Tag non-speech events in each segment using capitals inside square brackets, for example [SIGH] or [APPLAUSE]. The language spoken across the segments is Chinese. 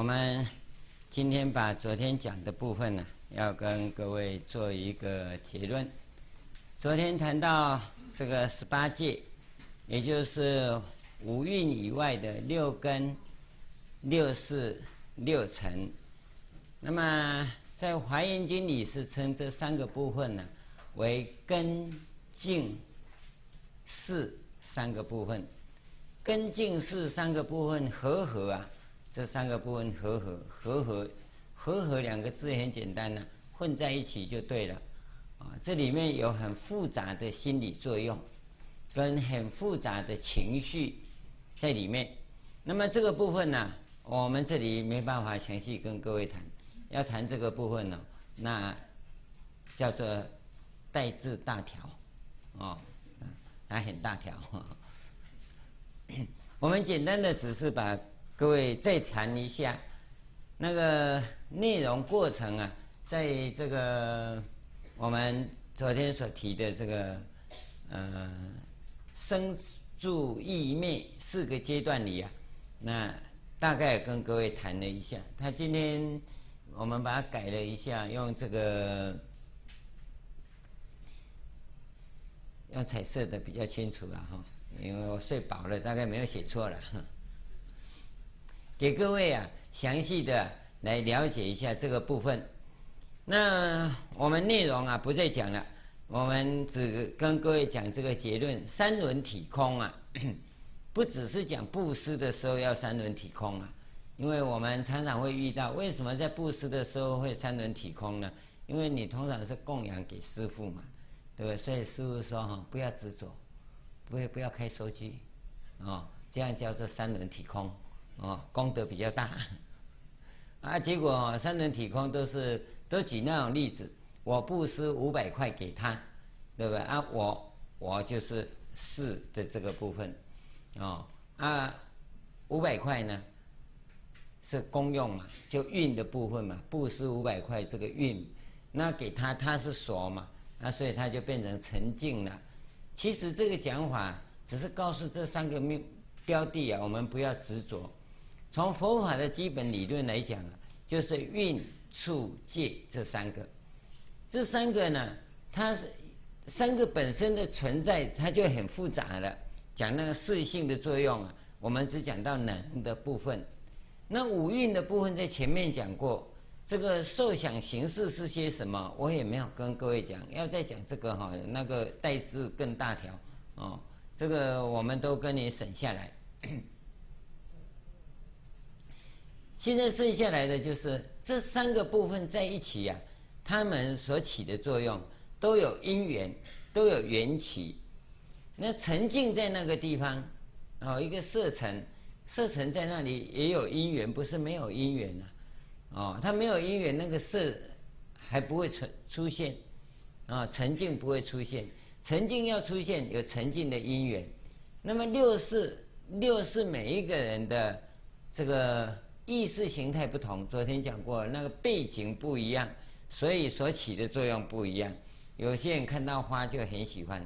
我们今天把昨天讲的部分呢，要跟各位做一个结论。昨天谈到这个十八界，也就是五蕴以外的六根、六识、六尘。那么在《华严经》里是称这三个部分呢为根、净、识三个部分。根、净、识三个部分和合啊。这三个部分和合，和合，和合两个字很简单呢，混在一起就对了，啊，这里面有很复杂的心理作用，跟很复杂的情绪在里面。那么这个部分呢，我们这里没办法详细跟各位谈，要谈这个部分呢，那叫做带字大条，哦，还很大条。[COUGHS] 我们简单的只是把。各位再谈一下那个内容过程啊，在这个我们昨天所提的这个呃生住异灭四个阶段里啊，那大概跟各位谈了一下。他今天我们把它改了一下，用这个用彩色的比较清楚了哈，因为我睡饱了，大概没有写错了。给各位啊，详细的来了解一下这个部分。那我们内容啊不再讲了，我们只跟各位讲这个结论：三轮体空啊，[COUGHS] 不只是讲布施的时候要三轮体空啊，因为我们常常会遇到，为什么在布施的时候会三轮体空呢？因为你通常是供养给师父嘛，对不对？所以师父说哈，不要执着，不要不要开收据，哦，这样叫做三轮体空。哦，功德比较大，[LAUGHS] 啊，结果三轮体空都是都举那种例子，我布施五百块给他，对不对？啊，我我就是识的这个部分，哦，啊，五百块呢是公用嘛，就运的部分嘛，布施五百块这个运，那给他他是所嘛，那所以他就变成沉静了。其实这个讲法只是告诉这三个标标的啊，我们不要执着。从佛法的基本理论来讲啊，就是运、处、界这三个。这三个呢，它是三个本身的存在，它就很复杂了。讲那个识性的作用啊，我们只讲到能的部分。那五蕴的部分在前面讲过。这个受想行识是些什么？我也没有跟各位讲。要再讲这个哈，那个带字更大条哦。这个我们都跟你省下来。现在剩下来的就是这三个部分在一起呀、啊，它们所起的作用都有因缘，都有缘起。那沉静在那个地方，哦，一个色尘，色尘在那里也有因缘，不是没有因缘呐、啊，哦，它没有因缘，那个色还不会出出现，啊、沉静不会出现，沉静要出现有沉静的因缘。那么六是，六是每一个人的这个。意识形态不同，昨天讲过，那个背景不一样，所以所起的作用不一样。有些人看到花就很喜欢，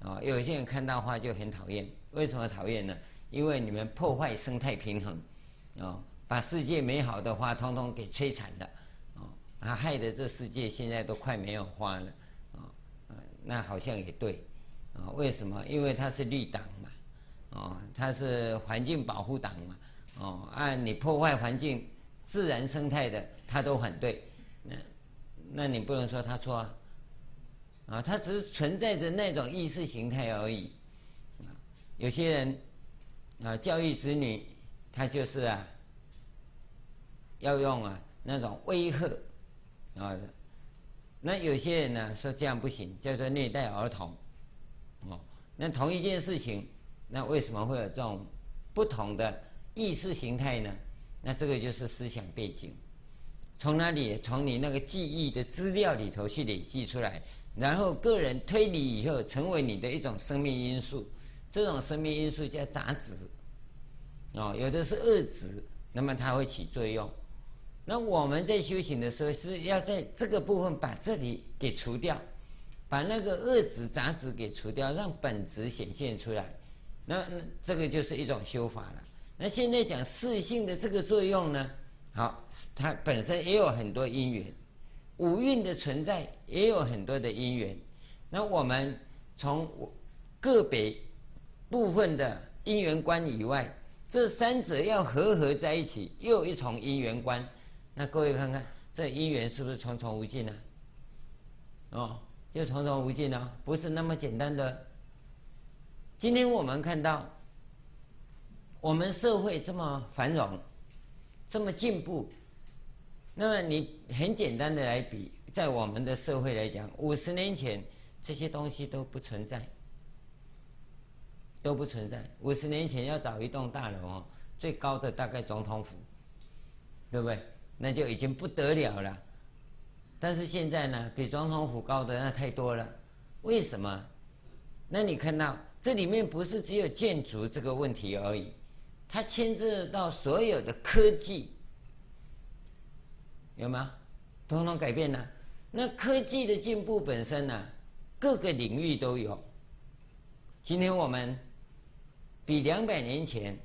啊，有些人看到花就很讨厌。为什么讨厌呢？因为你们破坏生态平衡，啊，把世界美好的花通通给摧残了，啊，害得这世界现在都快没有花了，啊，那好像也对，啊，为什么？因为它是绿党嘛，啊，它是环境保护党嘛。哦，按你破坏环境、自然生态的，他都反对，那那你不能说他错啊，啊，他只是存在着那种意识形态而已，啊，有些人啊教育子女，他就是啊要用啊那种威吓啊，那有些人呢说这样不行，叫做虐待儿童，哦，那同一件事情，那为什么会有这种不同的？意识形态呢？那这个就是思想背景，从哪里？从你那个记忆的资料里头去累积出来，然后个人推理以后，成为你的一种生命因素。这种生命因素叫杂质，哦，有的是恶质，那么它会起作用。那我们在修行的时候，是要在这个部分把这里给除掉，把那个恶质杂质给除掉，让本质显现出来。那那这个就是一种修法了。那现在讲四性的这个作用呢，好，它本身也有很多因缘，五蕴的存在也有很多的因缘。那我们从个别部分的因缘观以外，这三者要合合在一起，又有一重因缘观。那各位看看，这因缘是不是重重无尽呢？哦，就重重无尽啊，不是那么简单的。今天我们看到，我们社会这么繁荣，这么进步，那么你很简单的来比，在我们的社会来讲，五十年前这些东西都不存在，都不存在。五十年前要找一栋大楼哦，最高的大概总统府，对不对？那就已经不得了了。但是现在呢，比总统府高的那太多了。为什么？那你看到这里面不是只有建筑这个问题而已，它牵涉到所有的科技，有吗？统统改变了。那科技的进步本身呢，各个领域都有。今天我们比两百年前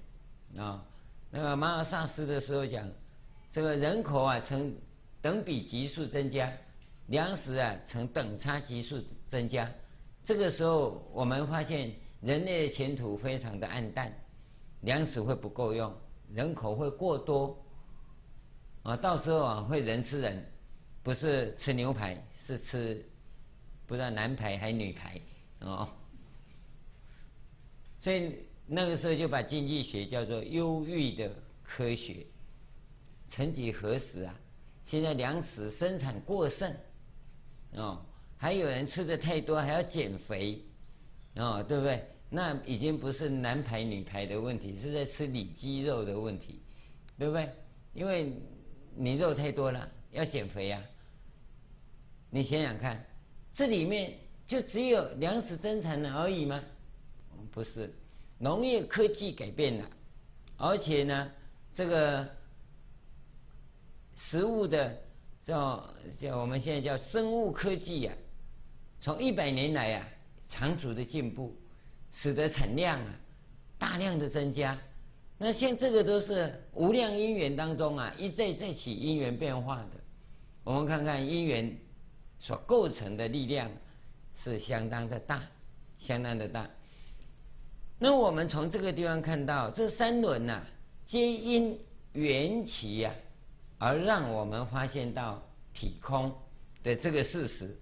啊，那个马尔萨斯的时候讲，这个人口啊成。等比级数增加，粮食啊呈等差级数增加，这个时候我们发现人类的前途非常的暗淡，粮食会不够用，人口会过多，啊，到时候啊会人吃人，不是吃牛排，是吃不知道男排还是女排哦，所以那个时候就把经济学叫做忧郁的科学，曾几何时啊？现在粮食生产过剩，哦，还有人吃的太多，还要减肥，哦，对不对？那已经不是男排女排的问题，是在吃里肌肉的问题，对不对？因为你肉太多了，要减肥呀、啊。你想想看，这里面就只有粮食增产了而已吗？不是，农业科技改变了，而且呢，这个。食物的叫叫我们现在叫生物科技呀、啊，从一百年来啊，长足的进步，使得产量啊大量的增加。那像这个都是无量因缘当中啊一再再起因缘变化的。我们看看因缘所构成的力量是相当的大，相当的大。那我们从这个地方看到，这三轮呐、啊，皆因缘起呀。而让我们发现到体空的这个事实，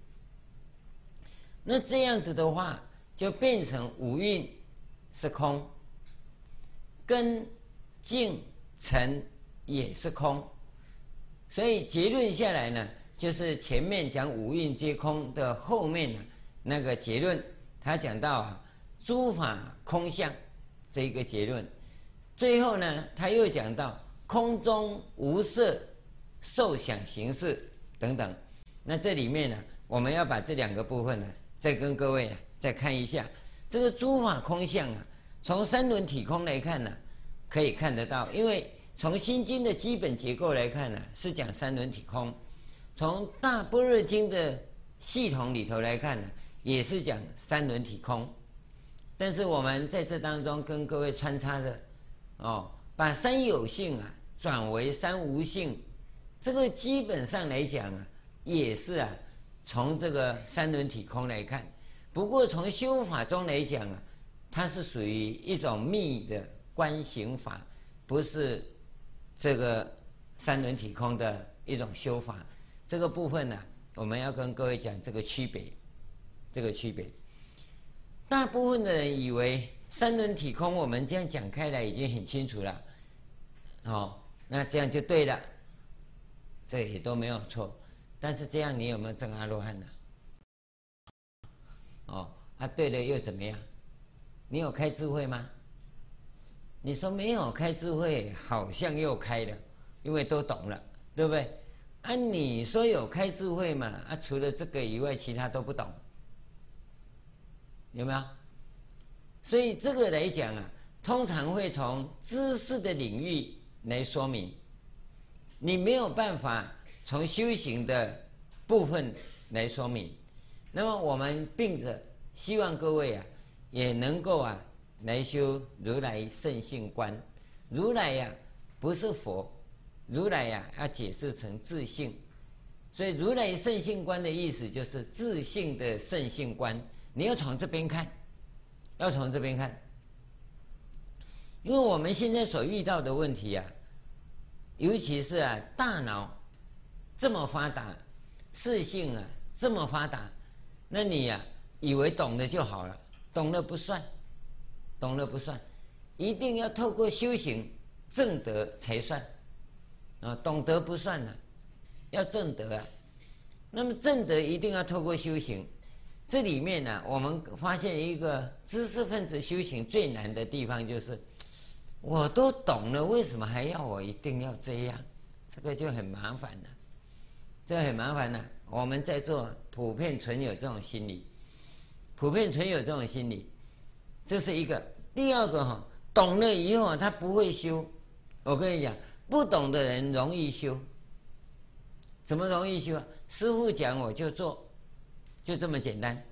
那这样子的话，就变成五蕴是空，根净尘也是空，所以结论下来呢，就是前面讲五蕴皆空的后面呢那个结论，他讲到啊，诸法空相这一个结论，最后呢，他又讲到空中无色。受想行识等等，那这里面呢，我们要把这两个部分呢，再跟各位再看一下。这个诸法空相啊，从三轮体空来看呢，可以看得到。因为从心经的基本结构来看呢，是讲三轮体空；从大般若经的系统里头来看呢，也是讲三轮体空。但是我们在这当中跟各位穿插着，哦，把三有性啊转为三无性。这个基本上来讲啊，也是啊，从这个三轮体空来看。不过从修法中来讲啊，它是属于一种密的观行法，不是这个三轮体空的一种修法。这个部分呢、我们要跟各位讲这个区别，这个区别。大部分的人以为三轮体空，我们这样讲开来已经很清楚了。哦，那这样就对了。这也都没有错，但是这样你有没有证阿罗汉呢？哦，啊对了又怎么样？你有开智慧吗？你说没有开智慧，好像又开了，因为都懂了，对不对？啊，你说有开智慧嘛？啊，除了这个以外，其他都不懂，有没有？所以这个来讲啊，通常会从知识的领域来说明。你没有办法从修行的部分来说明，那么我们并着希望各位啊，也能够啊来修如来圣性观。如来呀，不是佛，如来呀要解释成自性，所以如来圣性观的意思就是自性的圣性观。你要从这边看，要从这边看，因为我们现在所遇到的问题啊，尤其是啊大脑这么发达，视性啊这么发达，那你呀以为懂了就好了，懂了不算，懂了不算。一定要透过修行证得才算啊，懂得不算呢，要证得啊。那么证得一定要透过修行。这里面呢，我们发现一个知识分子修行最难的地方就是，我都懂了，为什么还要我一定要这样？这个就很麻烦了，这很麻烦了。我们在座普遍存有这种心理，普遍存有这种心理，这是一个。第二个哈。懂了以后他不会修。我跟你讲，不懂的人容易修。怎么容易修啊？师父讲我就做，就这么简单。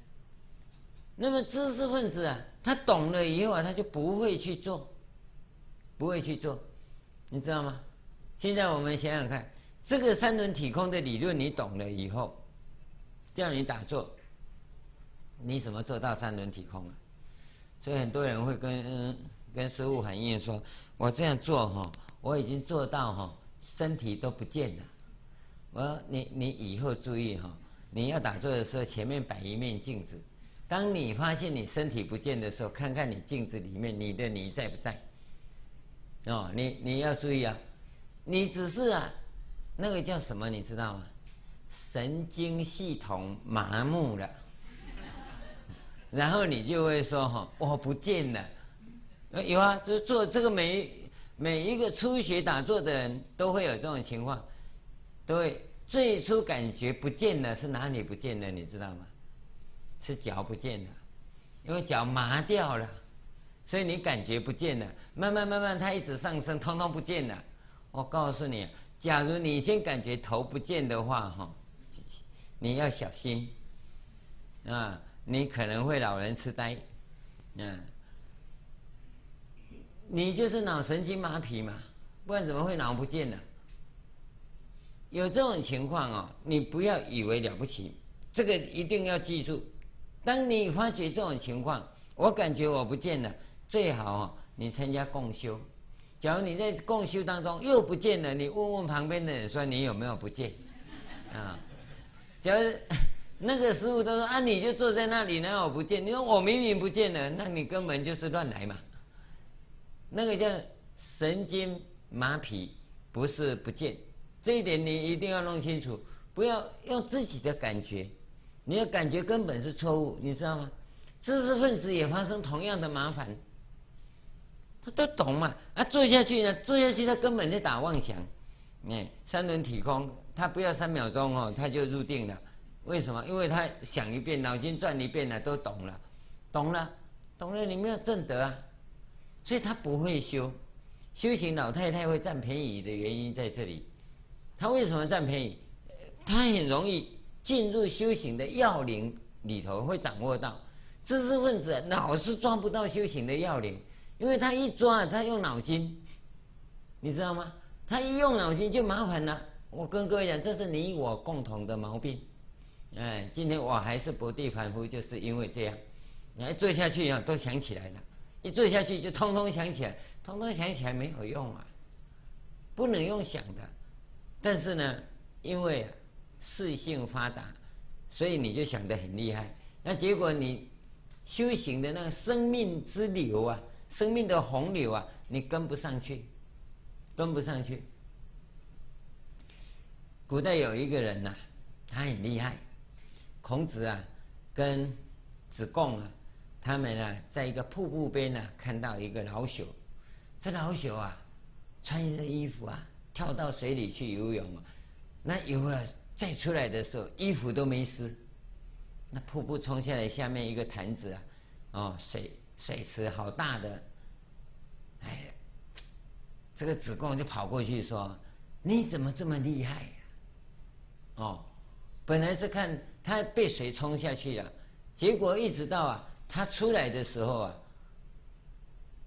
那么知识分子啊，他懂了以后啊，他就不会去做，不会去做，你知道吗？现在我们想想看，这个三轮体空的理论你懂了以后，叫你打坐，你怎么做到三轮体空啊？所以很多人会跟。跟师父反映说：“我这样做哈，我已经做到哈，身体都不见了。我说你你以后注意哈，你要打坐的时候，前面摆一面镜子。当你发现你身体不见的时候，看看你镜子里面你的你在不在？哦，你你要注意啊，你只是啊，那个叫什么你知道吗？神经系统麻木了，然后你就会说哈，我不见了。”有啊，就是做这个每每一个初学打坐的人都会有这种情况，都会最初感觉不见了，是哪里不见了？你知道吗？是脚不见了，因为脚麻掉了，所以你感觉不见了。慢慢慢慢，它一直上升，通通不见了。我告诉你，假如你先感觉头不见的话，哈，你要小心啊，你可能会老人痴呆，嗯。你就是脑神经麻痹嘛，不然怎么会脑不见呢？有这种情况哦，你不要以为了不起，这个一定要记住。当你发觉这种情况，我感觉我不见了，最好哦，你参加共修。假如你在共修当中又不见了，你问问旁边的人说你有没有不见？啊，假如那个师父都说啊，你就坐在那里，哪有不见？你说我明明不见了，那你根本就是乱来嘛。那个叫神经麻痹，不是不见，这一点你一定要弄清楚，不要用自己的感觉，你的感觉根本是错误，你知道吗？知识分子也发生同样的麻烦，他都懂嘛？啊，坐下去呢，坐下去他根本在打妄想，哎，三轮体空，他不要三秒钟哦，他就入定了，为什么？因为他想一遍，脑筋转一遍了，都懂了，懂了，懂了，你没有证得啊。所以他不会修，修行老太太会占便宜的原因在这里。他为什么占便宜？他很容易进入修行的要领里头，会掌握到。知识分子老是抓不到修行的要领，因为他一抓，他用脑筋，你知道吗？他一用脑筋就麻烦了。我跟各位讲，这是你我共同的毛病。哎，今天我还是不地凡夫，就是因为这样。你还坐下去以后，都想起来了。一坐下去就通通想起来，通通想起来没有用啊，不能用想的。但是呢，因为视性发达，所以你就想得很厉害。那结果你修行的那个生命之流啊，生命的洪流啊，你跟不上去，跟不上去。古代有一个人呐、他很厉害，孔子啊，跟子贡啊。他们呢，在一个瀑布边呢，看到一个老朽。这老朽啊，穿着衣服啊，跳到水里去游泳啊。那游了再出来的时候，衣服都没湿。那瀑布冲下来，下面一个坛子啊，哦，水水池好大的。哎，这个子贡就跑过去说：“你怎么这么厉害呀？”哦，本来是看他被水冲下去了，结果一直到啊。他出来的时候啊，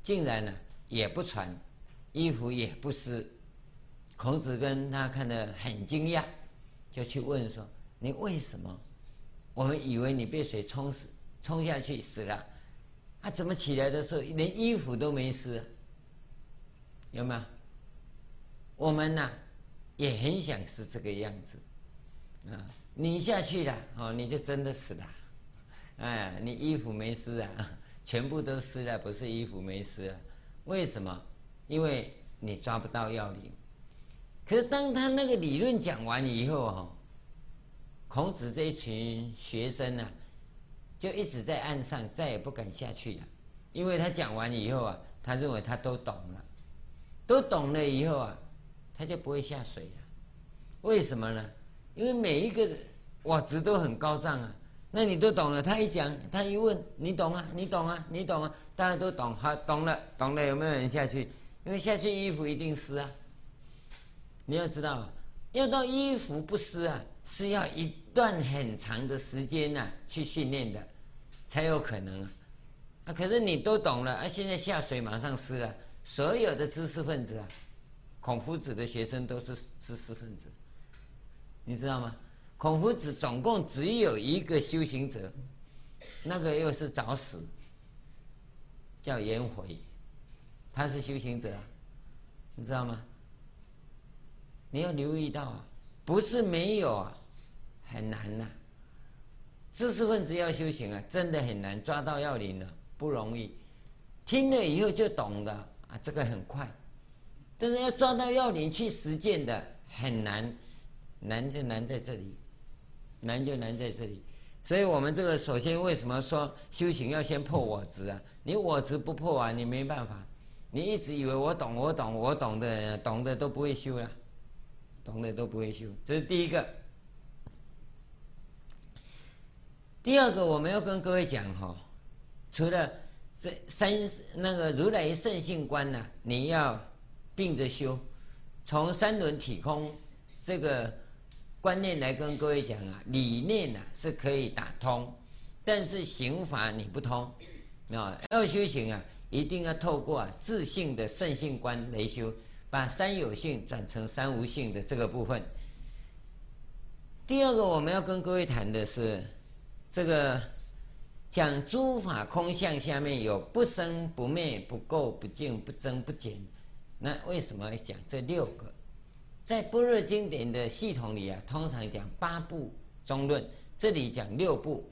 竟然呢也不穿，衣服也不湿。孔子跟他看得很惊讶，就去问说：“你为什么？我们以为你被水冲死，冲下去死了，啊，怎么起来的时候连衣服都没湿？有没有？我们呢，也很想是这个样子，啊，你下去了，哦，你就真的死了，哎，你衣服没湿啊，全部都湿了，不是衣服没湿啊？为什么？因为你抓不到要领。”可是当他那个理论讲完以后，哈，孔子这一群学生呢，就一直在岸上，再也不敢下去了，因为他讲完以后啊，他认为他都懂了，都懂了以后啊，他就不会下水了。为什么呢？因为每一个瓦值都很高涨啊，那你都懂了，他一讲，他一问，你懂啊，你懂啊，你懂啊，大家都懂，好，懂了，懂了，有没有人下去？因为下去衣服一定湿啊。你要知道，要到衣服不湿啊，是要一段很长的时间呐、去训练的，才有可能啊。啊，可是你都懂了啊，现在下水马上湿了。所有的知识分子啊，孔夫子的学生都是知识分子，你知道吗？孔夫子总共只有一个修行者，那个又是早死，叫颜回，他是修行者，你知道吗？你要留意到啊，不是没有啊，很难呐、知识分子要修行啊，真的很难抓到要领的，不容易。听了以后就懂的啊，这个很快。但是要抓到要领去实践的很难，难就难在这里，难就难在这里。所以我们这个首先为什么说修行要先破我执啊？你我执不破啊，你没办法。你一直以为我懂，我懂，我懂的，懂的都不会修了。懂的都不会修，这是第一个。第二个，我们要跟各位讲哈，除了这三那个如来圣性观呢，你要并着修，从三轮体空这个观念来跟各位讲啊，理念呢是可以打通，但是行法你不通啊，要修行啊，一定要透过啊自性的圣性观来修。把三有性转成三无性的这个部分。第二个我们要跟各位谈的是，这个讲诸法空相下面有不生不灭不垢不净不增不减，那为什么要讲这六个？在般若经典的系统里啊，通常讲八部中论，这里讲六部，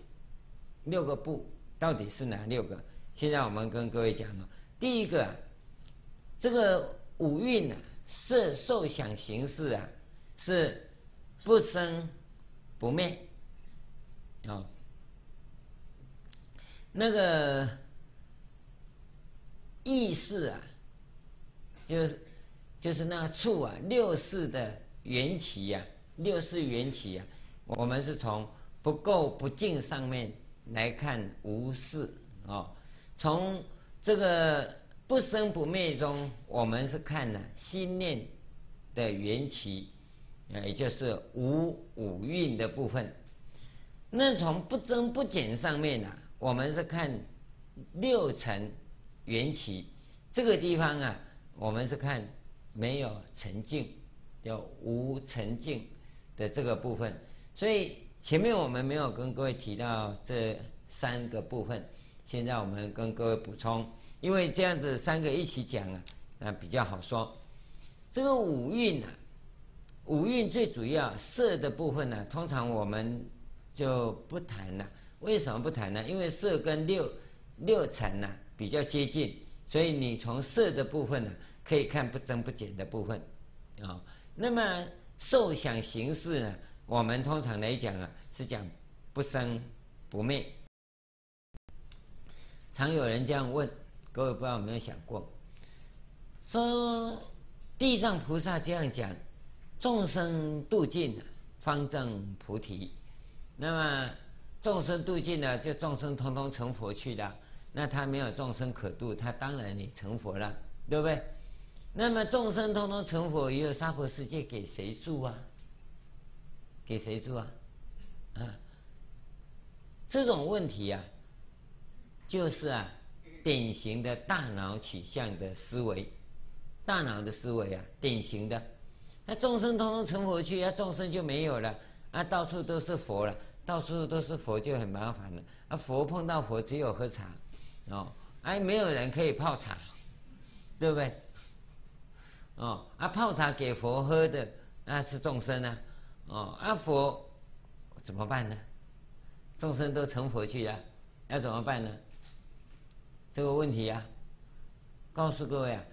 六个部到底是哪六个？现在我们跟各位讲了，第一个，这个。五蕴啊，色受想行识啊，是不生不灭啊、那个意识啊，就是就是那个处啊，六识的缘起呀、啊，六识缘起呀、啊，我们是从不垢不净上面来看无事啊、哦，从这个。不生不灭中，我们是看了心念的缘起，也就是无五蕴的部分。那从不增不减上面呢、我们是看六尘缘起。这个地方啊，我们是看没有尘净，叫无尘净的这个部分。所以前面我们没有跟各位提到这三个部分，现在我们跟各位补充。因为这样子三个一起讲啊，那比较好说。这个五蕴啊，五蕴最主要色的部分呢、通常我们就不谈了。为什么不谈呢？因为色跟六六尘呢比较接近，所以你从色的部分呢，可以看不增不减的部分啊、那么受想行识呢，我们通常来讲啊，是讲不生不灭。常有人这样问。各位不知道有没有想过，说地藏菩萨这样讲，众生度尽方证菩提。那么众生度尽了，就众生通通成佛去了。那他没有众生可度，他当然也成佛了，对不对？那么众生通通成佛以后，娑婆世界给谁住啊？给谁住啊？啊，这种问题啊，就是啊。典型的大脑取向的思维，大脑的思维啊，典型的。那众生通通成佛去，那众生就没有了，啊，到处都是佛了，到处都是佛就很麻烦了。啊，佛碰到佛只有喝茶，哦，哎，没有人可以泡茶，对不对？哦，啊，泡茶给佛喝的那是众生啊，哦，啊，佛怎么办呢？众生都成佛去了，要怎么办呢？这个问题啊，告诉各位啊，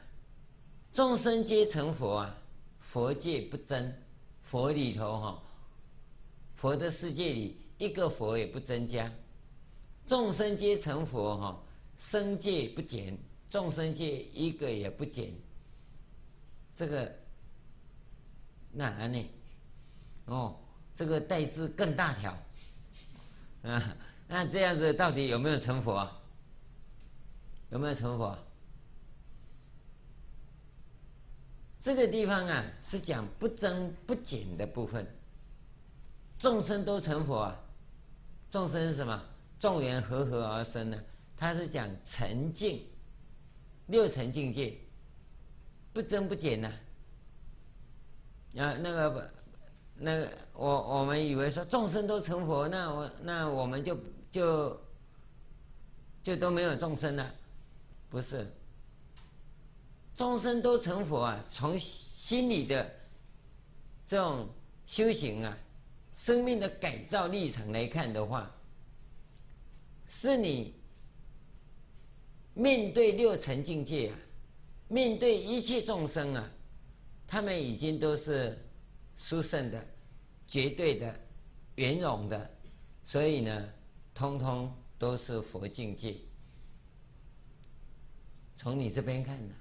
众生皆成佛啊。佛界不争，佛里头哈，佛的世界里一个佛也不增加，众生皆成佛哈，生界不减，众生界一个也不减，这个难呢？哦，这个代字更大条啊，那这样子到底有没有成佛？有没有成佛？这个地方啊，是讲不增不减的部分。众生都成佛啊，众生是什么？众缘和合而生呢？他是讲沉静，六尘境界，不增不减呐。啊，那个，那个，我我们以为说众生都成佛，那我那我们就就就都没有众生了，不是。众生都成佛啊！从心里的这种修行啊，生命的改造历程来看的话，是你面对六尘境界啊，面对一切众生啊，他们已经都是殊胜的、绝对的、圆融的，所以呢，通通都是佛境界。从你这边看呢？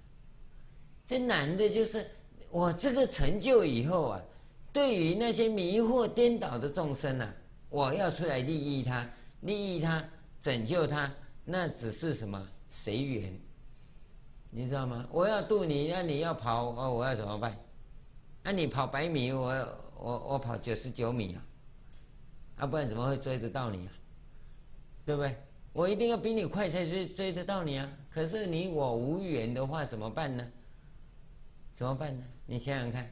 这难的就是我这个成就以后啊，对于那些迷惑颠倒的众生啊，我要出来利益他，利益他，拯救他，那只是什么随缘，你知道吗？我要渡你，那你要跑，哦，我要怎么办？那你跑百米，我我我跑九十九米啊，啊，不然怎么会追得到你啊？对不对？我一定要比你快才追追得到你啊！可是你我无缘的话，怎么办呢？怎么办呢？你想想看，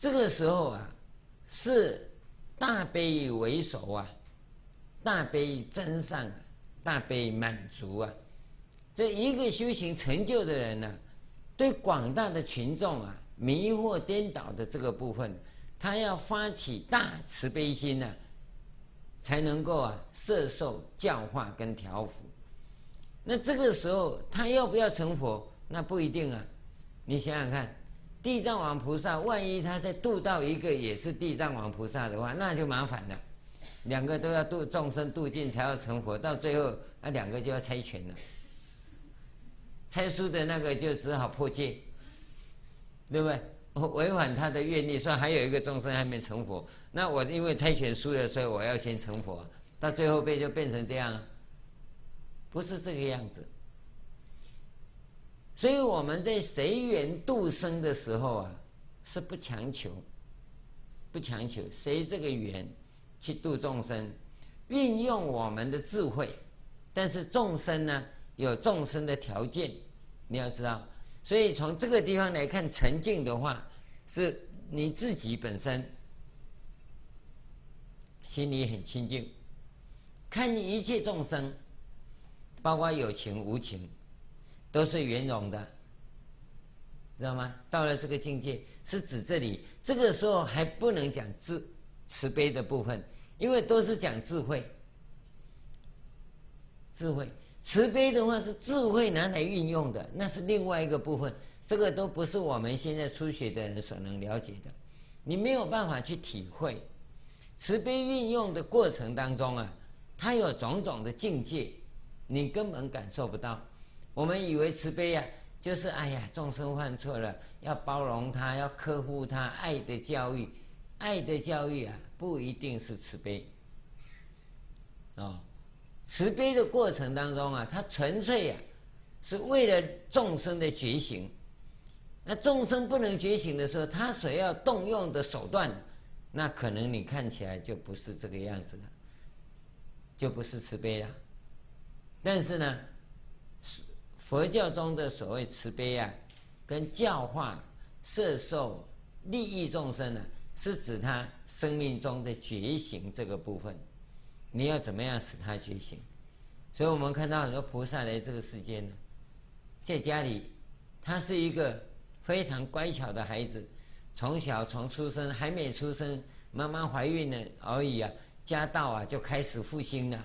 这个时候啊，是大悲为首啊，大悲真上，大悲满足啊，这一个修行成就的人呢、对广大的群众啊，迷惑颠倒的这个部分，他要发起大慈悲心呢、才能够啊，摄受教化跟调伏。那这个时候他要不要成佛？那不一定啊。你想想看，地藏王菩萨万一他再度到一个也是地藏王菩萨的话，那就麻烦了。两个都要度众生度尽才要成佛，到最后那两个就要猜拳了。猜输的那个就只好破戒，对不对？我违反他的愿力，说还有一个众生还没成佛，那我因为猜拳输了，所以我要先成佛，到最后被就变成这样，不是这个样子。所以我们在随缘度生的时候啊，是不强求，不强求随这个缘去度众生，运用我们的智慧，但是众生呢，有众生的条件，你要知道。所以从这个地方来看，沉静的话，是你自己本身心里很清净，看你一切众生，包括有情无情。都是圆融的，知道吗？到了这个境界，是指这里。这个时候还不能讲智慈悲的部分，因为都是讲智慧。智慧慈悲的话是智慧拿来运用的，那是另外一个部分。这个都不是我们现在初学的人所能了解的，你没有办法去体会。慈悲运用的过程当中啊，它有种种的境界，你根本感受不到。我们以为慈悲呀、啊，就是哎呀，众生犯错了，要包容他，要呵护他，爱的教育，爱的教育啊，不一定是慈悲。哦，慈悲的过程当中啊，它纯粹呀、啊，是为了众生的觉醒。那众生不能觉醒的时候，他所要动用的手段，那可能你看起来就不是这个样子了，就不是慈悲了。但是呢，佛教中的所谓慈悲啊，跟教化、摄受、利益众生呢，是指他生命中的觉醒这个部分。你要怎么样使他觉醒？所以我们看到很多菩萨来这个世间呢，在家里，他是一个非常乖巧的孩子，从小从出生还没出生，妈妈怀孕了而已啊，家道啊就开始复兴了。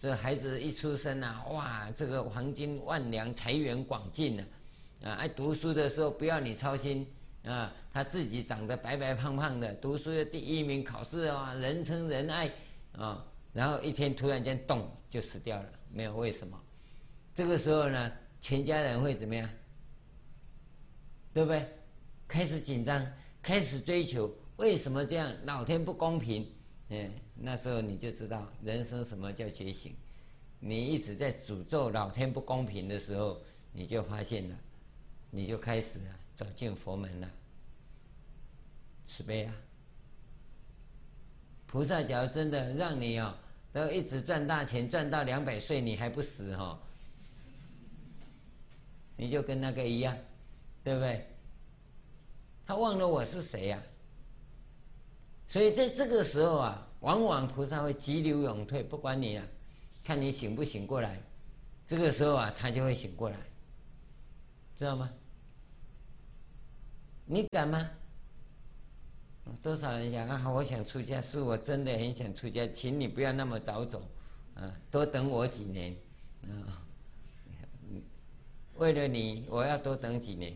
这孩子一出生啊，哇，这个黄金万两，财源广进了。啊，爱读书的时候不要你操心啊，他自己长得白白胖胖的，读书的第一名，考试啊人称人爱啊，然后一天突然间咚就死掉了，没有为什么？这个时候呢，全家人会怎么样？对不对？开始紧张，开始追求，为什么这样？老天不公平，嗯，那时候你就知道人生什么叫觉醒。你一直在诅咒老天不公平的时候，你就发现了。你就开始啊，走进佛门了，慈悲啊！菩萨假如真的让你啊，都一直赚大钱，赚到两百岁你还不死哈，你就跟那个一样，对不对？他忘了我是谁呀？所以在这个时候啊，往往菩萨会急流勇退，不管你啊，看你醒不醒过来。这个时候啊，他就会醒过来，知道吗？你敢吗？多少人想啊？我想出家，是我真的很想出家，请你不要那么早走，啊，多等我几年，啊，为了你，我要多等几年。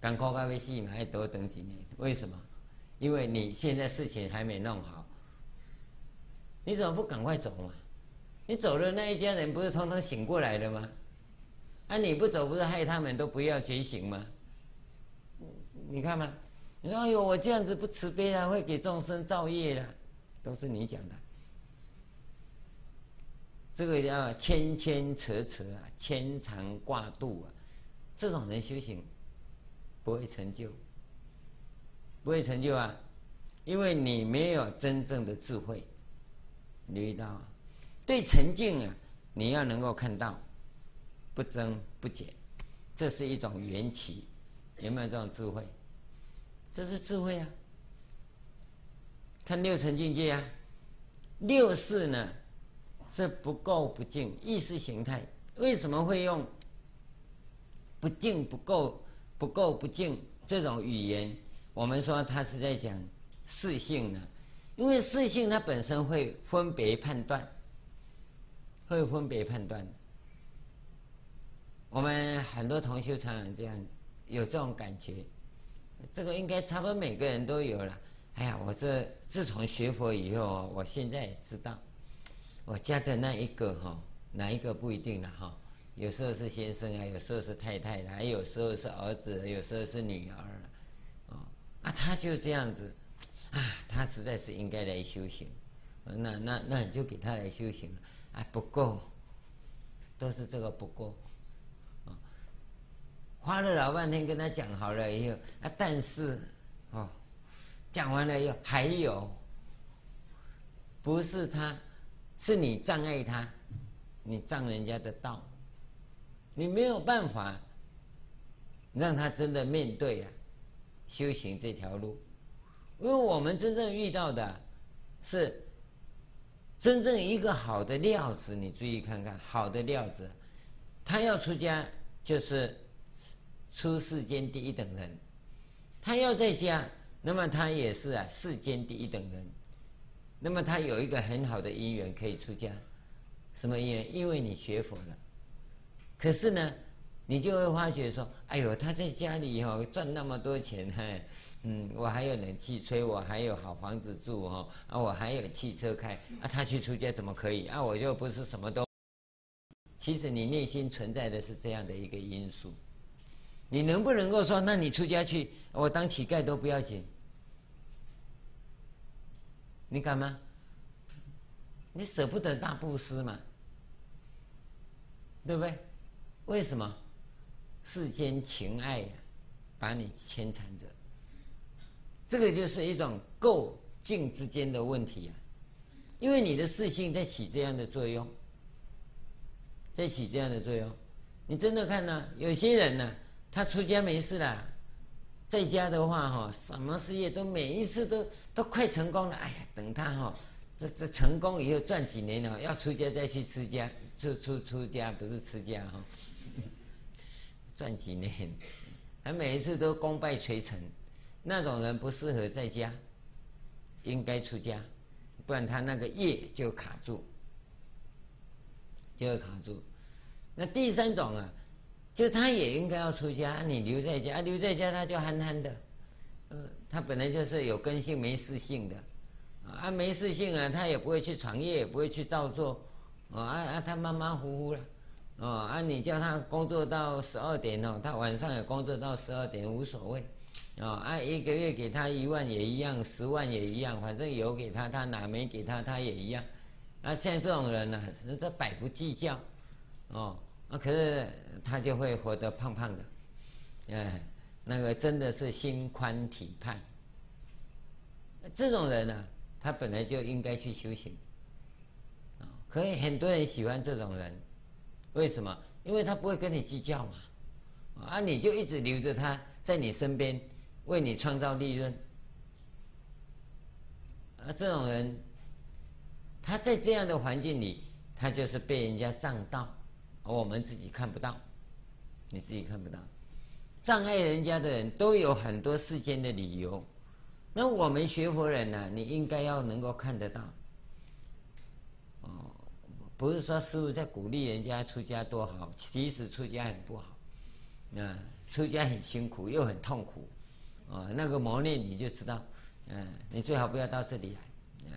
赶快咖啡戏嘛，还多等几年？为什么？因为你现在事情还没弄好，你怎么不赶快走嘛？你走了，那一家人不是通通醒过来了吗？啊，你不走，不是害他们都不要觉醒吗？你看嘛，你说哎呦，我这样子不慈悲啊，会给众生造业啊，都是你讲的。这个叫牵牵扯扯啊，牵肠挂肚啊，这种人修行不会成就，不会成就啊，因为你没有真正的智慧。留意到，对沉静啊，你要能够看到不增不减，这是一种缘起，有没有这种智慧？这是智慧啊！看六尘境界啊，六识呢是不垢不净意识形态。为什么会用不净不垢不垢不净这种语言？我们说它是在讲四性呢，因为四性它本身会分别判断，会分别判断。我们很多同修常常这样有这种感觉。这个应该差不多每个人都有了。哎呀，我这自从学佛以后，我现在也知道，我家的那一个哈，哪一个不一定了哈。有时候是先生啊，有时候是太太啦，还有时候是儿子，有时候是女儿啊。啊，他就这样子，啊，[LAUGHS] 他实在是应该来修行。那那那你就给他来修行。啊，不够，都是这个不够。花了老半天跟他讲好了以后啊，但是哦，讲完了以后还有，不是他，是你障碍他，你障人家的道，你没有办法让他真的面对啊，修行这条路，因为我们真正遇到的是真正一个好的料子，你注意看看，好的料子，他要出家就是。出世间第一等人，他要在家，那么他也是啊世间第一等人。那么他有一个很好的因缘可以出家，什么因缘？因为你学佛了。可是呢，你就会发觉说，哎呦，他在家里哦赚那么多钱，嘿，嗯，我还有冷气吹，我还有好房子住哈，啊，我还有汽车开，啊，他去出家怎么可以？啊，我就不是什么都。其实你内心存在的是这样的一个因素。你能不能够说，那你出家去，我当乞丐都不要紧？你敢吗？你舍不得大布施嘛？对不对？为什么？世间情爱呀，把你牵缠着。这个就是一种垢净之间的问题啊，因为你的识性在起这样的作用，在起这样的作用。你真的看呢？有些人呢？他出家没事啦，在家的话哈，什么事业都每一次都都快成功了。哎呀，等他哈，这这成功以后赚几年了，要出家再去吃家，出出出家不是吃家哈，[LAUGHS] 赚几年，他每一次都功败垂成，那种人不适合在家，应该出家，不然他那个业就卡住，就会卡住。那第三种啊。就他也应该要出家，你留在家，留在家他就憨憨的，嗯，他本来就是有根性没事性的，啊，没事性啊，他也不会去闯业，也不会去造作，啊啊，他马马虎虎了，哦啊，你叫他工作到十二点哦，他晚上也工作到十二点无所谓，啊啊，一个月给他一万也一样，十万也一样，反正有给他，他拿没给他，他也一样，啊，像这种人呢，这百不计较，哦。啊，可是他就会活得胖胖的，哎，那个真的是心宽体胖。这种人呢、他本来就应该去修行。啊，可以很多人喜欢这种人，为什么？因为他不会跟你计较嘛，啊，你就一直留着他在你身边，为你创造利润。啊，这种人，他在这样的环境里，他就是被人家障道。我们自己看不到，你自己看不到，障碍人家的人都有很多世间的理由。那我们学佛人呢、啊？你应该要能够看得到。哦，不是说师父在鼓励人家出家多好，其实出家很不好。啊，出家很辛苦又很痛苦。啊，那个磨练你就知道。嗯，你最好不要到这里来。嗯，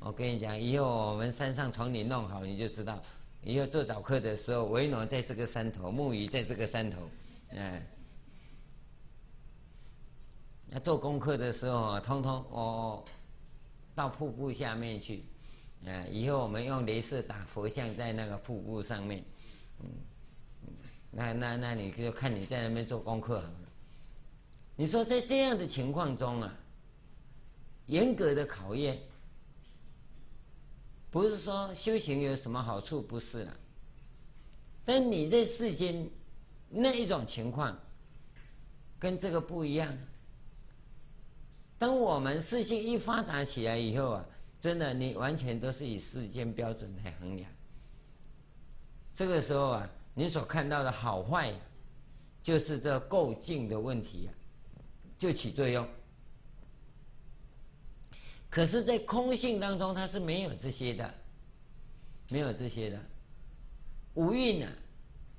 我跟你讲，以后我们山上从你弄好，你就知道。以后做早课的时候，维罗在这个山头，木鱼在这个山头，嗯，那做功课的时候啊，通通哦，到瀑布下面去，嗯，以后我们用镭射打佛像在那个瀑布上面，嗯，那那那你就看你在那边做功课好了。你说在这样的情况中啊，严格的考验。不是说修行有什么好处，不是了。但你在世间那一种情况，跟这个不一样。当我们世性一发达起来以后啊，真的你完全都是以世间标准来衡量。这个时候啊，你所看到的好坏，就是这构境的问题啊，就起作用。可是，在空性当中，它是没有这些的，没有这些的。五蕴呢，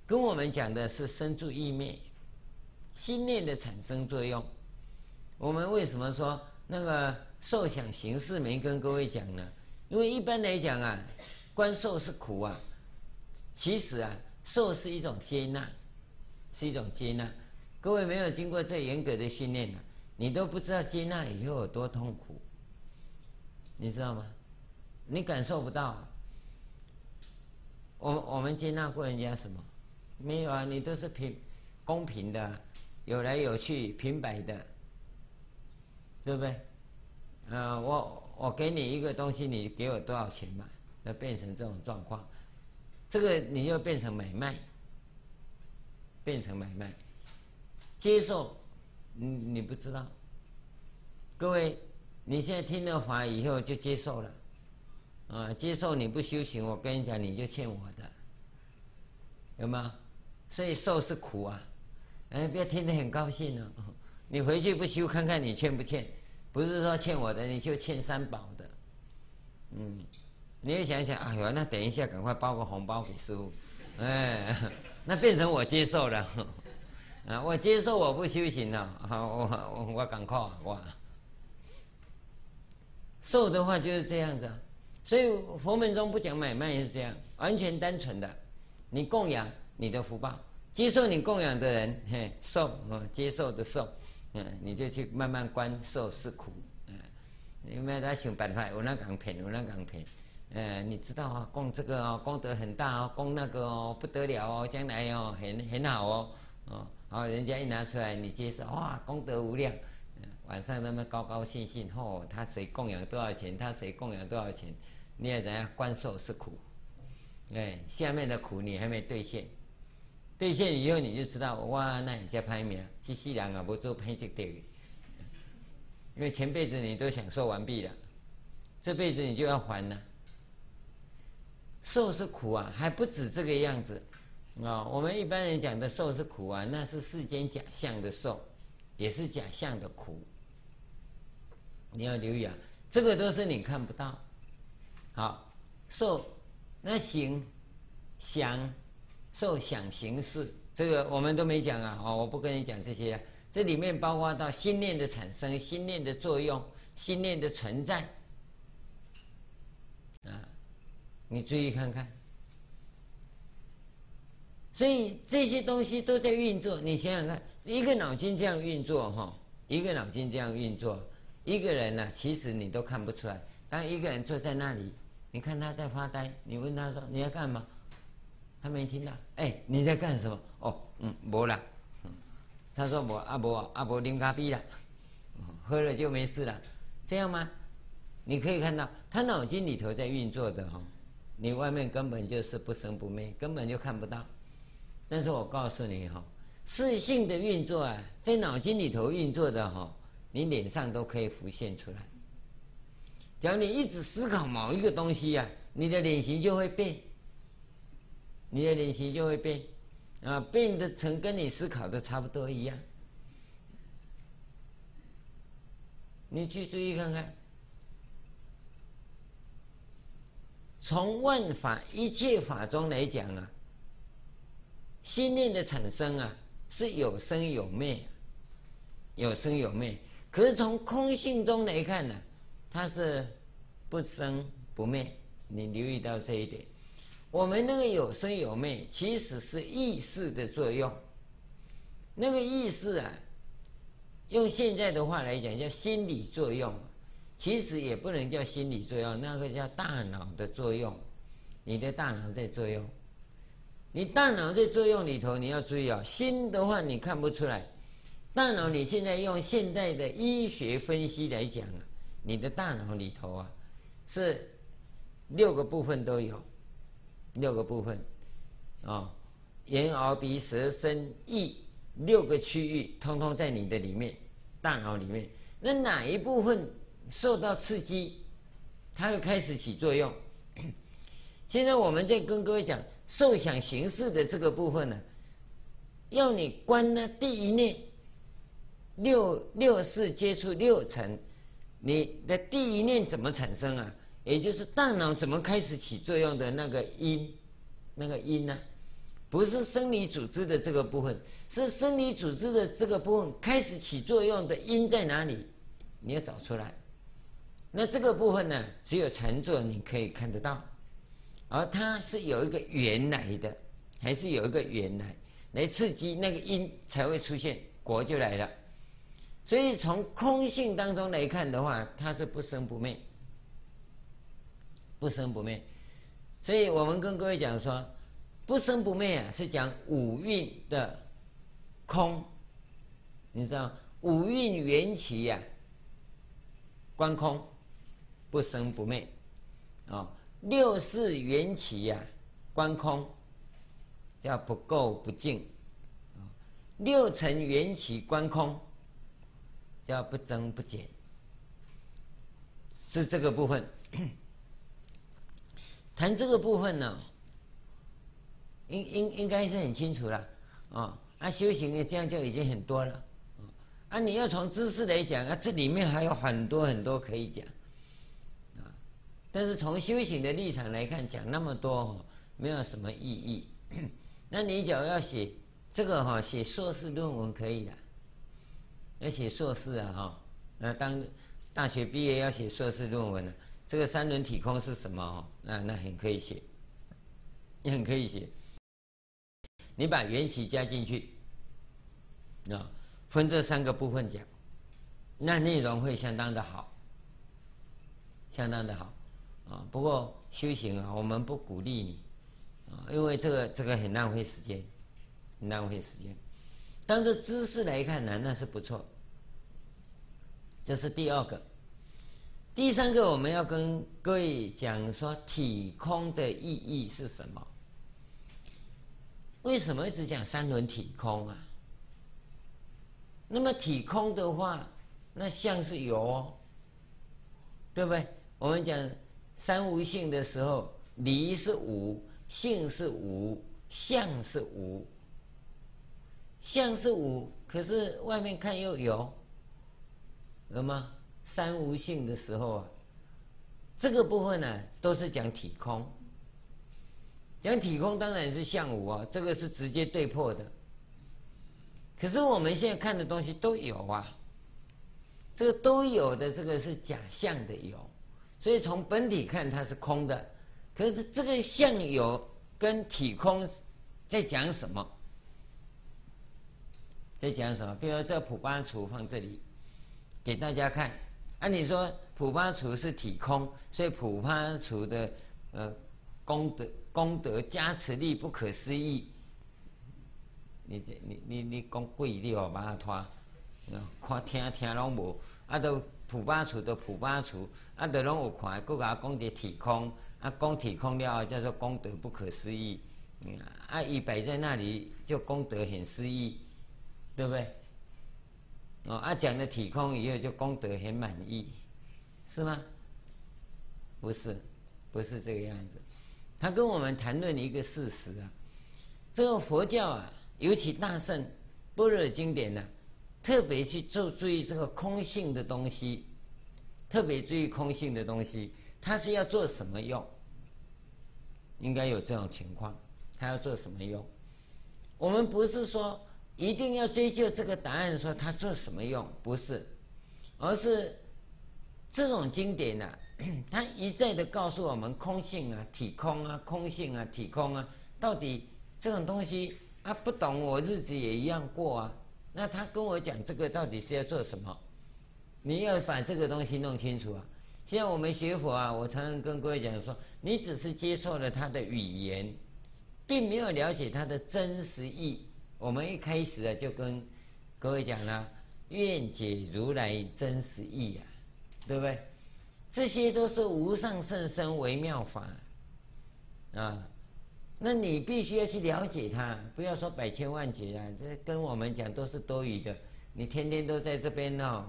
跟我们讲的是生住意灭，心念的产生作用。我们为什么说那个受想行识没跟各位讲呢？因为一般来讲啊，观受是苦啊，其实啊，受是一种接纳，是一种接纳。各位没有经过这严格的训练呢，你都不知道接纳以后有多痛苦。你知道吗？你感受不到。我我们接纳过人家什么？没有啊，你都是平公平的，有来有去，平白的，对不对？呃，我我给你一个东西，你给我多少钱嘛？要变成这种状况，这个你就变成买卖，变成买卖，接受，你你不知道，各位。你现在听了法以后就接受了，啊，接受你不修行，我跟你讲，你就欠我的，有吗？所以受是苦啊，哎，不要听得很高兴哦。你回去不修，看看你欠不欠？不是说欠我的，你就欠三宝的。嗯，你也想想，哎呦，那等一下赶快包个红包给师父，哎，那变成我接受了，啊，我接受我不修行了，好，我我我赶快哇。受的话就是这样子，所以佛门中不讲买卖也是这样，完全单纯的，你供养你的福报，接受你供养的人，嘿，受啊，接受的受，嗯，你就去慢慢观受是苦，嗯，你们在想办法，有那港片，有那港片，嗯，你知道啊，供这个哦，功德很大哦，供那个哦，不得了哦，将来哦，很很好哦，哦，好，人家一拿出来，你接受，哇，功德无量。晚上他们高高兴兴，哦！他谁供养多少钱？他谁供养多少钱？你要怎样观受是苦，哎，下面的苦你还没兑现，兑现以后你就知道，哇，那你在拍名，这世人啊，不做拍这个，因为前辈子你都享受完毕了，这辈子你就要还了。受是苦啊，还不止这个样子啊。我们一般人讲的受是苦啊，那是世间假象的受，也是假象的苦。你要留意啊，这个都是你看不到。好，受那行想受想行识，这个我们都没讲啊。哦，我不跟你讲这些了。这里面包括到心念的产生、心念的作用、心念的存在啊。你注意看看，所以这些东西都在运作。你想想看，一个脑筋这样运作，哈，一个脑筋这样运作，一个人呢、其实你都看不出来。当一个人坐在那里，你看他在发呆，你问他说你要干嘛？他没听到。哎，你在干什么？哦，嗯，没了。他说我阿伯阿伯啉咖啡了，喝了就没事了，这样吗？你可以看到他脑筋里头在运作的哈。你外面根本就是不生不灭，根本就看不到。但是我告诉你哈，识性的运作啊，在脑筋里头运作的哈，你脸上都可以浮现出来。只要你一直思考某一个东西呀，你的脸型就会变，你的脸型就会变，啊，变得成跟你思考的差不多一样。你去注意看看。从万法一切法中来讲啊，心念的产生啊是有生有灭，有生有灭。可是从空性中来看呢、它是不生不灭。你留意到这一点。我们那个有生有灭，其实是意识的作用。那个意识啊，用现在的话来讲叫心理作用。其实也不能叫心理作用，那个叫大脑的作用。你的大脑在作用，你大脑在作用里头，你要注意啊。心的话你看不出来，大脑你现在用现代的医学分析来讲啊，你的大脑里头啊是六个部分都有，六个部分啊，眼耳鼻舌身意六个区域通通在你的里面，大脑里面。那哪一部分？受到刺激，它会开始起作用。现在我们在跟各位讲受想行识的这个部分呢，要你观呢第一念，六六识接触六尘，你的第一念怎么产生啊？也就是大脑怎么开始起作用的那个因，那个因呢、不是生理组织的这个部分，是生理组织的这个部分开始起作用的因在哪里？你要找出来。那这个部分呢，只有禅坐你可以看得到，而它是有一个缘来的，还是有一个缘来来刺激那个因才会出现，果就来了。所以从空性当中来看的话，它是不生不灭，不生不灭。所以我们跟各位讲说，不生不灭啊，是讲五蕴的空，你知道五蕴缘起呀，观空。不生不灭，啊，六识缘起呀，观空，叫不垢不净，六尘缘起观空，叫不增不减，是这个部分。[COUGHS] 谈这个部分呢，应应应该是很清楚了，啊，那修行的这样就已经很多了，啊，你要从知识来讲啊，这里面还有很多很多可以讲。但是从修行的立场来看，讲那么多哈没有什么意义。[CLEARS THROAT] 那你只要要写这个哈，写硕士论文可以的，要写硕士啊哈。那当大学毕业要写硕士论文了，这个三轮体空是什么哈？那那很可以写，也很可以写。你把缘起加进去，啊，分这三个部分讲，那内容会相当的好，相当的好。啊，不过修行啊，我们不鼓励你，啊，因为这个这个很浪费时间，很浪费时间。当做知识来看呢，那是不错。这是第二个，第三个我们要跟各位讲说体空的意义是什么？为什么一直讲三轮体空啊？那么体空的话，那相是有哦，对不对？我们讲三无性的时候，离是无，性是无，相是无。相是无，可是外面看又有，有吗？三无性的时候啊，这个部分呢、都是讲体空。讲体空当然是相无啊，这个是直接对破的。可是我们现在看的东西都有啊，这个都有的，这个是假象的有，所以从本体看它是空的。可是这个相有跟体空在讲什么？在讲什么？比如说这普巴厨放这里给大家看，按理说普巴厨是体空，所以普巴厨的呃功德。功德加持力不可思议，你这你你你讲贵你哦，把它拖，看听听拢无，啊都普巴厨的普巴厨，啊都拢有看，各个讲的体空，啊讲体空了叫做功德不可思议，啊一摆在那里就功德很思议，对不对？哦啊讲的体空以后就功德很满意，是吗？不是，不是这个样子。他跟我们谈论一个事实啊，这个佛教啊，尤其大圣般若经典呢、啊，特别去注注意这个空性的东西，特别注意空性的东西，它是要做什么用？应该有这种情况，它要做什么用？我们不是说一定要追究这个答案，说它做什么用，不是，而是这种经典呢、啊。[COUGHS] 他一再的告诉我们空性啊，体空啊，空性啊，体空啊，到底这种东西啊，不懂我日子也一样过啊。那他跟我讲这个到底是要做什么？你要把这个东西弄清楚啊。现在我们学佛啊，我常常跟各位讲说，你只是接受了他的语言，并没有了解他的真实意。我们一开始啊，就跟各位讲了，愿解如来真实意啊，对不对？这些都是无上甚深微妙法，啊，那你必须要去了解它，不要说百千万劫啊，这跟我们讲都是多余的。你天天都在这边哦，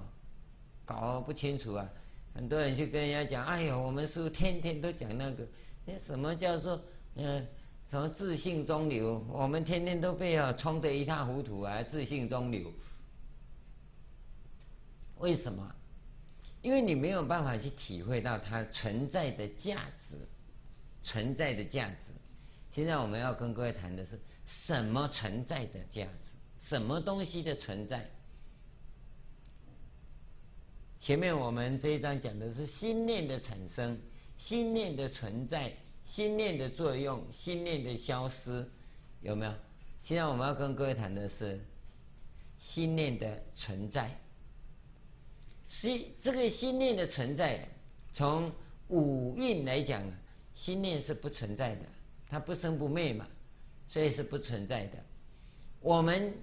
搞不清楚啊。很多人去跟人家讲，哎呦，我们师父天天都讲那个，那什么叫做嗯，什么自性中流？我们天天都被啊冲得一塌糊涂啊，自性中流。为什么？因为你没有办法去体会到它存在的价值，存在的价值。现在我们要跟各位谈的是什么存在的价值？什么东西的存在？前面我们这一章讲的是心念的产生、心念的存在、心念的作用、心念的消失，有没有？现在我们要跟各位谈的是心念的存在。所以，这个心念的存在，从五蕴来讲，心念是不存在的，它不生不灭嘛，所以是不存在的。我们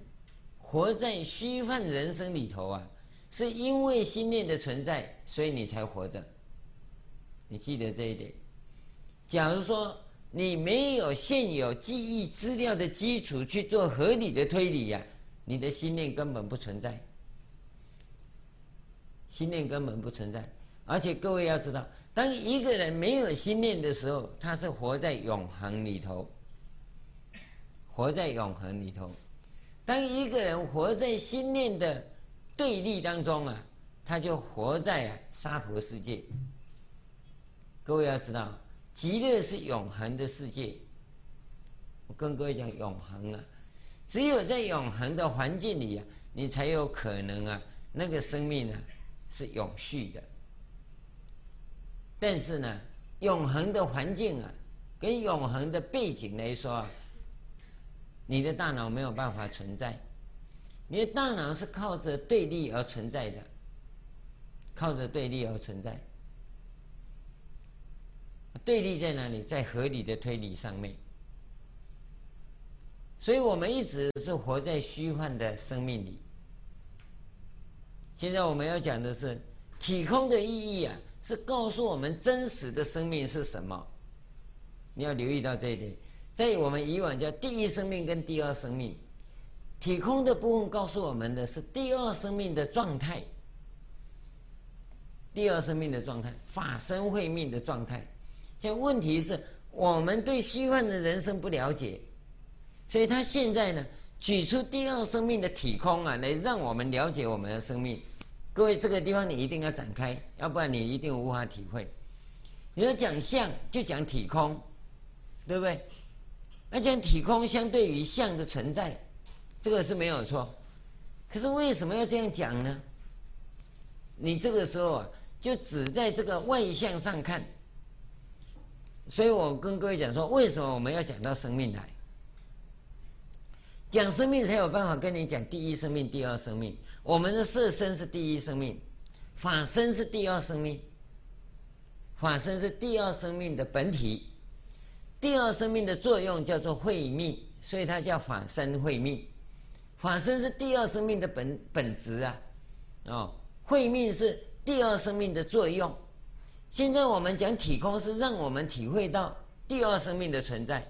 活在虚幻人生里头啊，是因为心念的存在，所以你才活着。你记得这一点。假如说你没有现有记忆资料的基础去做合理的推理呀，你的心念根本不存在。心念根本不存在，而且各位要知道，当一个人没有心念的时候，他是活在永恒里头，活在永恒里头。当一个人活在心念的对立当中啊，他就活在啊娑婆世界。各位要知道，极乐是永恒的世界。我跟各位讲，永恒啊，只有在永恒的环境里啊，你才有可能啊，那个生命啊。是永续的，但是呢，永恒的环境啊，跟永恒的背景来说，你的大脑没有办法存在，你的大脑是靠着对立而存在的，靠着对立而存在。对立在哪里？在合理的推理上面。所以我们一直是活在虚幻的生命里。现在我们要讲的是体空的意义啊，是告诉我们真实的生命是什么。你要留意到这一点，在我们以往叫第一生命跟第二生命，体空的部分告诉我们的是第二生命的状态，第二生命的状态，法身慧命的状态。现在问题是我们对虚幻的人生不了解，所以他现在呢，举出第二生命的体空啊，来让我们了解我们的生命。各位，这个地方你一定要展开，要不然你一定无法体会。你要讲相，就讲体空，对不对？那讲体空相对于相的存在，这个是没有错。可是为什么要这样讲呢？你这个时候啊，就只在这个外相上看。所以我跟各位讲说，为什么我们要讲到生命来？讲生命才有办法跟你讲第一生命、第二生命。我们的色身是第一生命，法身是第二生命。法身是第二生命的本体，第二生命的作用叫做慧命，所以它叫法身慧命。法身是第二生命的本本质啊，哦，慧命是第二生命的作用。现在我们讲体空，是让我们体会到第二生命的存在。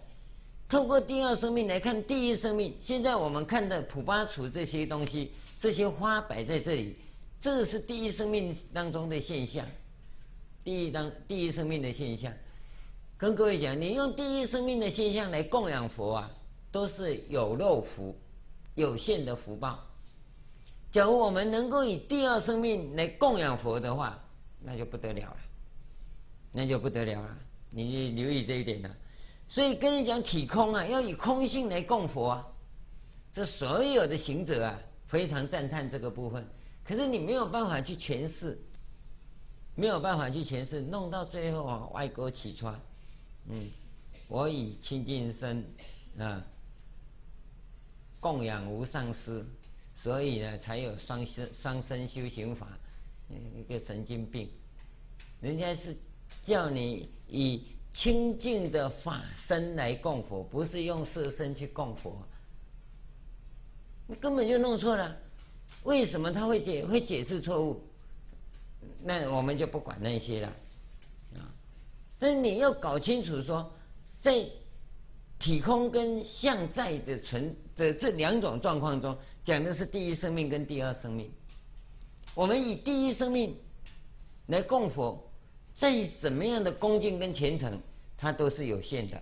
透过第二生命来看第一生命，现在我们看的普巴楚这些东西，这些花摆在这里，这是第一生命当中的现象，第一当第一生命的现象。跟各位讲，你用第一生命的现象来供养佛啊，都是有漏福，有限的福报。假如我们能够以第二生命来供养佛的话，那就不得了了，那就不得了了。你留意这一点呢。所以跟你讲体空啊，要以空性来供佛啊，这所有的行者啊，非常赞叹这个部分。可是你没有办法去诠释，没有办法去诠释，弄到最后啊，歪锅起穿。嗯，我以清净身啊，供养无上师，所以呢，才有双身双身修行法。一个神经病，人家是叫你以。清净的法身来供佛，不是用色身去供佛，你根本就弄错了。为什么他会解会解释错误？那我们就不管那些了啊。但是你要搞清楚说，在体空跟相在的存的这两种状况中，讲的是第一生命跟第二生命。我们以第一生命来供佛。再怎么样的恭敬跟虔诚，它都是有限的，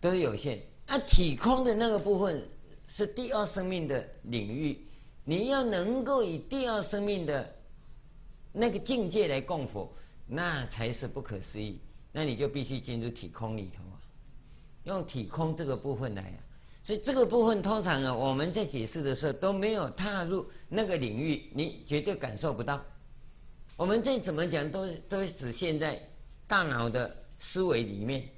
都是有限。啊，体空的那个部分是第二生命的领域，你要能够以第二生命的那个境界来供佛，那才是不可思议。那你就必须进入体空里头啊，用体空这个部分来啊。所以这个部分通常啊，我们在解释的时候都没有踏入那个领域，你绝对感受不到。我们再怎么讲，都都只限在大脑的思维里面。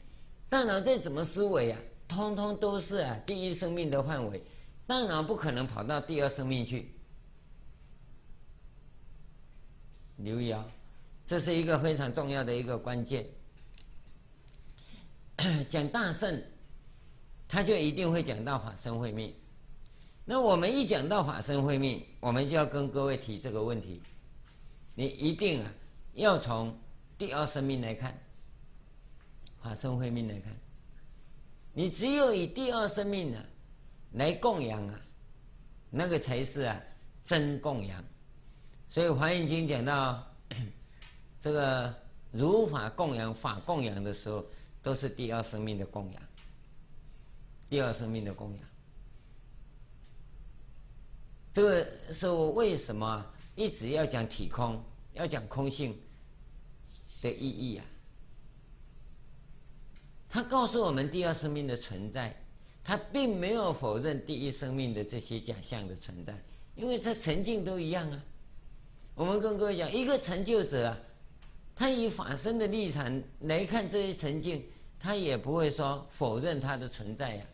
大脑再怎么思维啊，通通都是啊第一生命的范围。大脑不可能跑到第二生命去。留意啊，这是一个非常重要的一个关键。[COUGHS] 讲大圣，他就一定会讲到法身慧命。那我们一讲到法身慧命，我们就要跟各位提这个问题。你一定啊，要从第二生命来看，法身慧命来看，你只有以第二生命啊来供养啊，那个才是啊真供养。所以《华严经》讲到 [COUGHS] 这个如法供养、法供养的时候，都是第二生命的供养，第二生命的供养。这个是我为什么？一直要讲体空，要讲空性的意义啊。他告诉我们第二生命的存在，他并没有否认第一生命的这些假象的存在，因为他沉静都一样啊。我们跟各位讲，一个成就者啊，他以法身的立场来看这些沉静，他也不会说否认他的存在呀。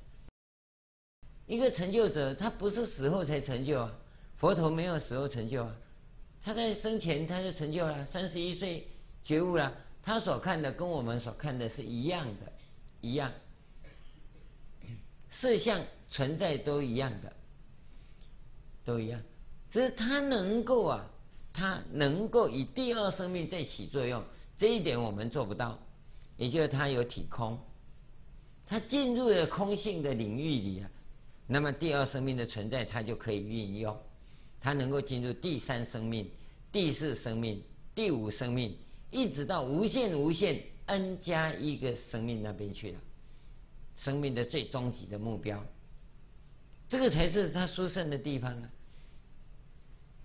一个成就者，他不是死后才成就啊，佛陀没有死后成就啊。他在生前他就成就了，三十一岁觉悟了。他所看的跟我们所看的是一样的，一样，色相存在都一样的，都一样。只是他能够啊，他能够以第二生命再起作用，这一点我们做不到。也就是他有体空，他进入了空性的领域里啊，那么第二生命的存在，他就可以运用，他能够进入第三生命、第四生命、第五生命，一直到无限无限 n 加一个生命那边去了，生命的最终极的目标，这个才是他殊胜的地方啊。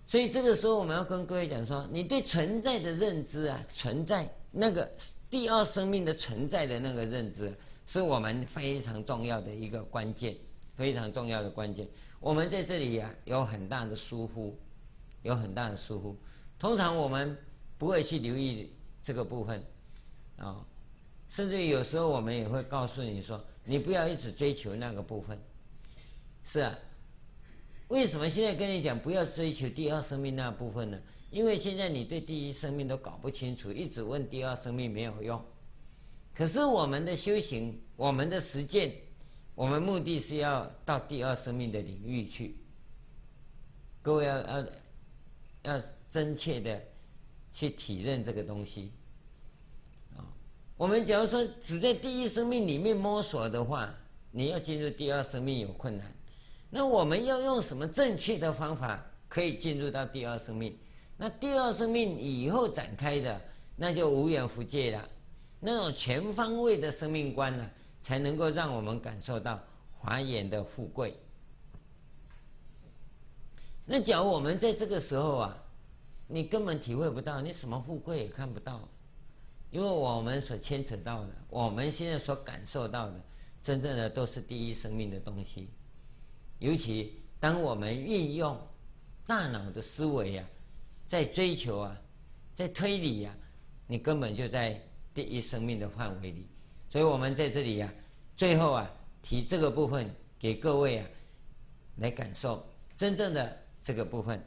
所以这个时候，我们要跟各位讲说，你对存在的认知啊，存在那个第二生命的存在的那个认知，是我们非常重要的一个关键，非常重要的关键。我们在这里呀、有很大的疏忽，有很大的疏忽。通常我们不会去留意这个部分，啊，甚至于有时候我们也会告诉你说，你不要一直追求那个部分，是啊。为什么现在跟你讲不要追求第二生命那部分呢？因为现在你对第一生命都搞不清楚，一直问第二生命没有用。可是我们的修行，我们的实践，我们目的是要到第二生命的领域去。各位要要要真切的去体认这个东西啊。我们假如说只在第一生命里面摸索的话，你要进入第二生命有困难。那我们要用什么正确的方法可以进入到第二生命？那第二生命以后展开的，那就无远弗届了。那种全方位的生命观呢、才能够让我们感受到华严的富贵。那假如我们在这个时候啊，你根本体会不到，你什么富贵也看不到，因为我们所牵扯到的，我们现在所感受到的，真正的都是第一生命的东西。尤其当我们运用大脑的思维、啊，在追求啊，在推理呀、啊，你根本就在第一生命的范围里。所以我们在这里呀、啊，最后啊，提这个部分给各位啊，来感受真正的这个部分。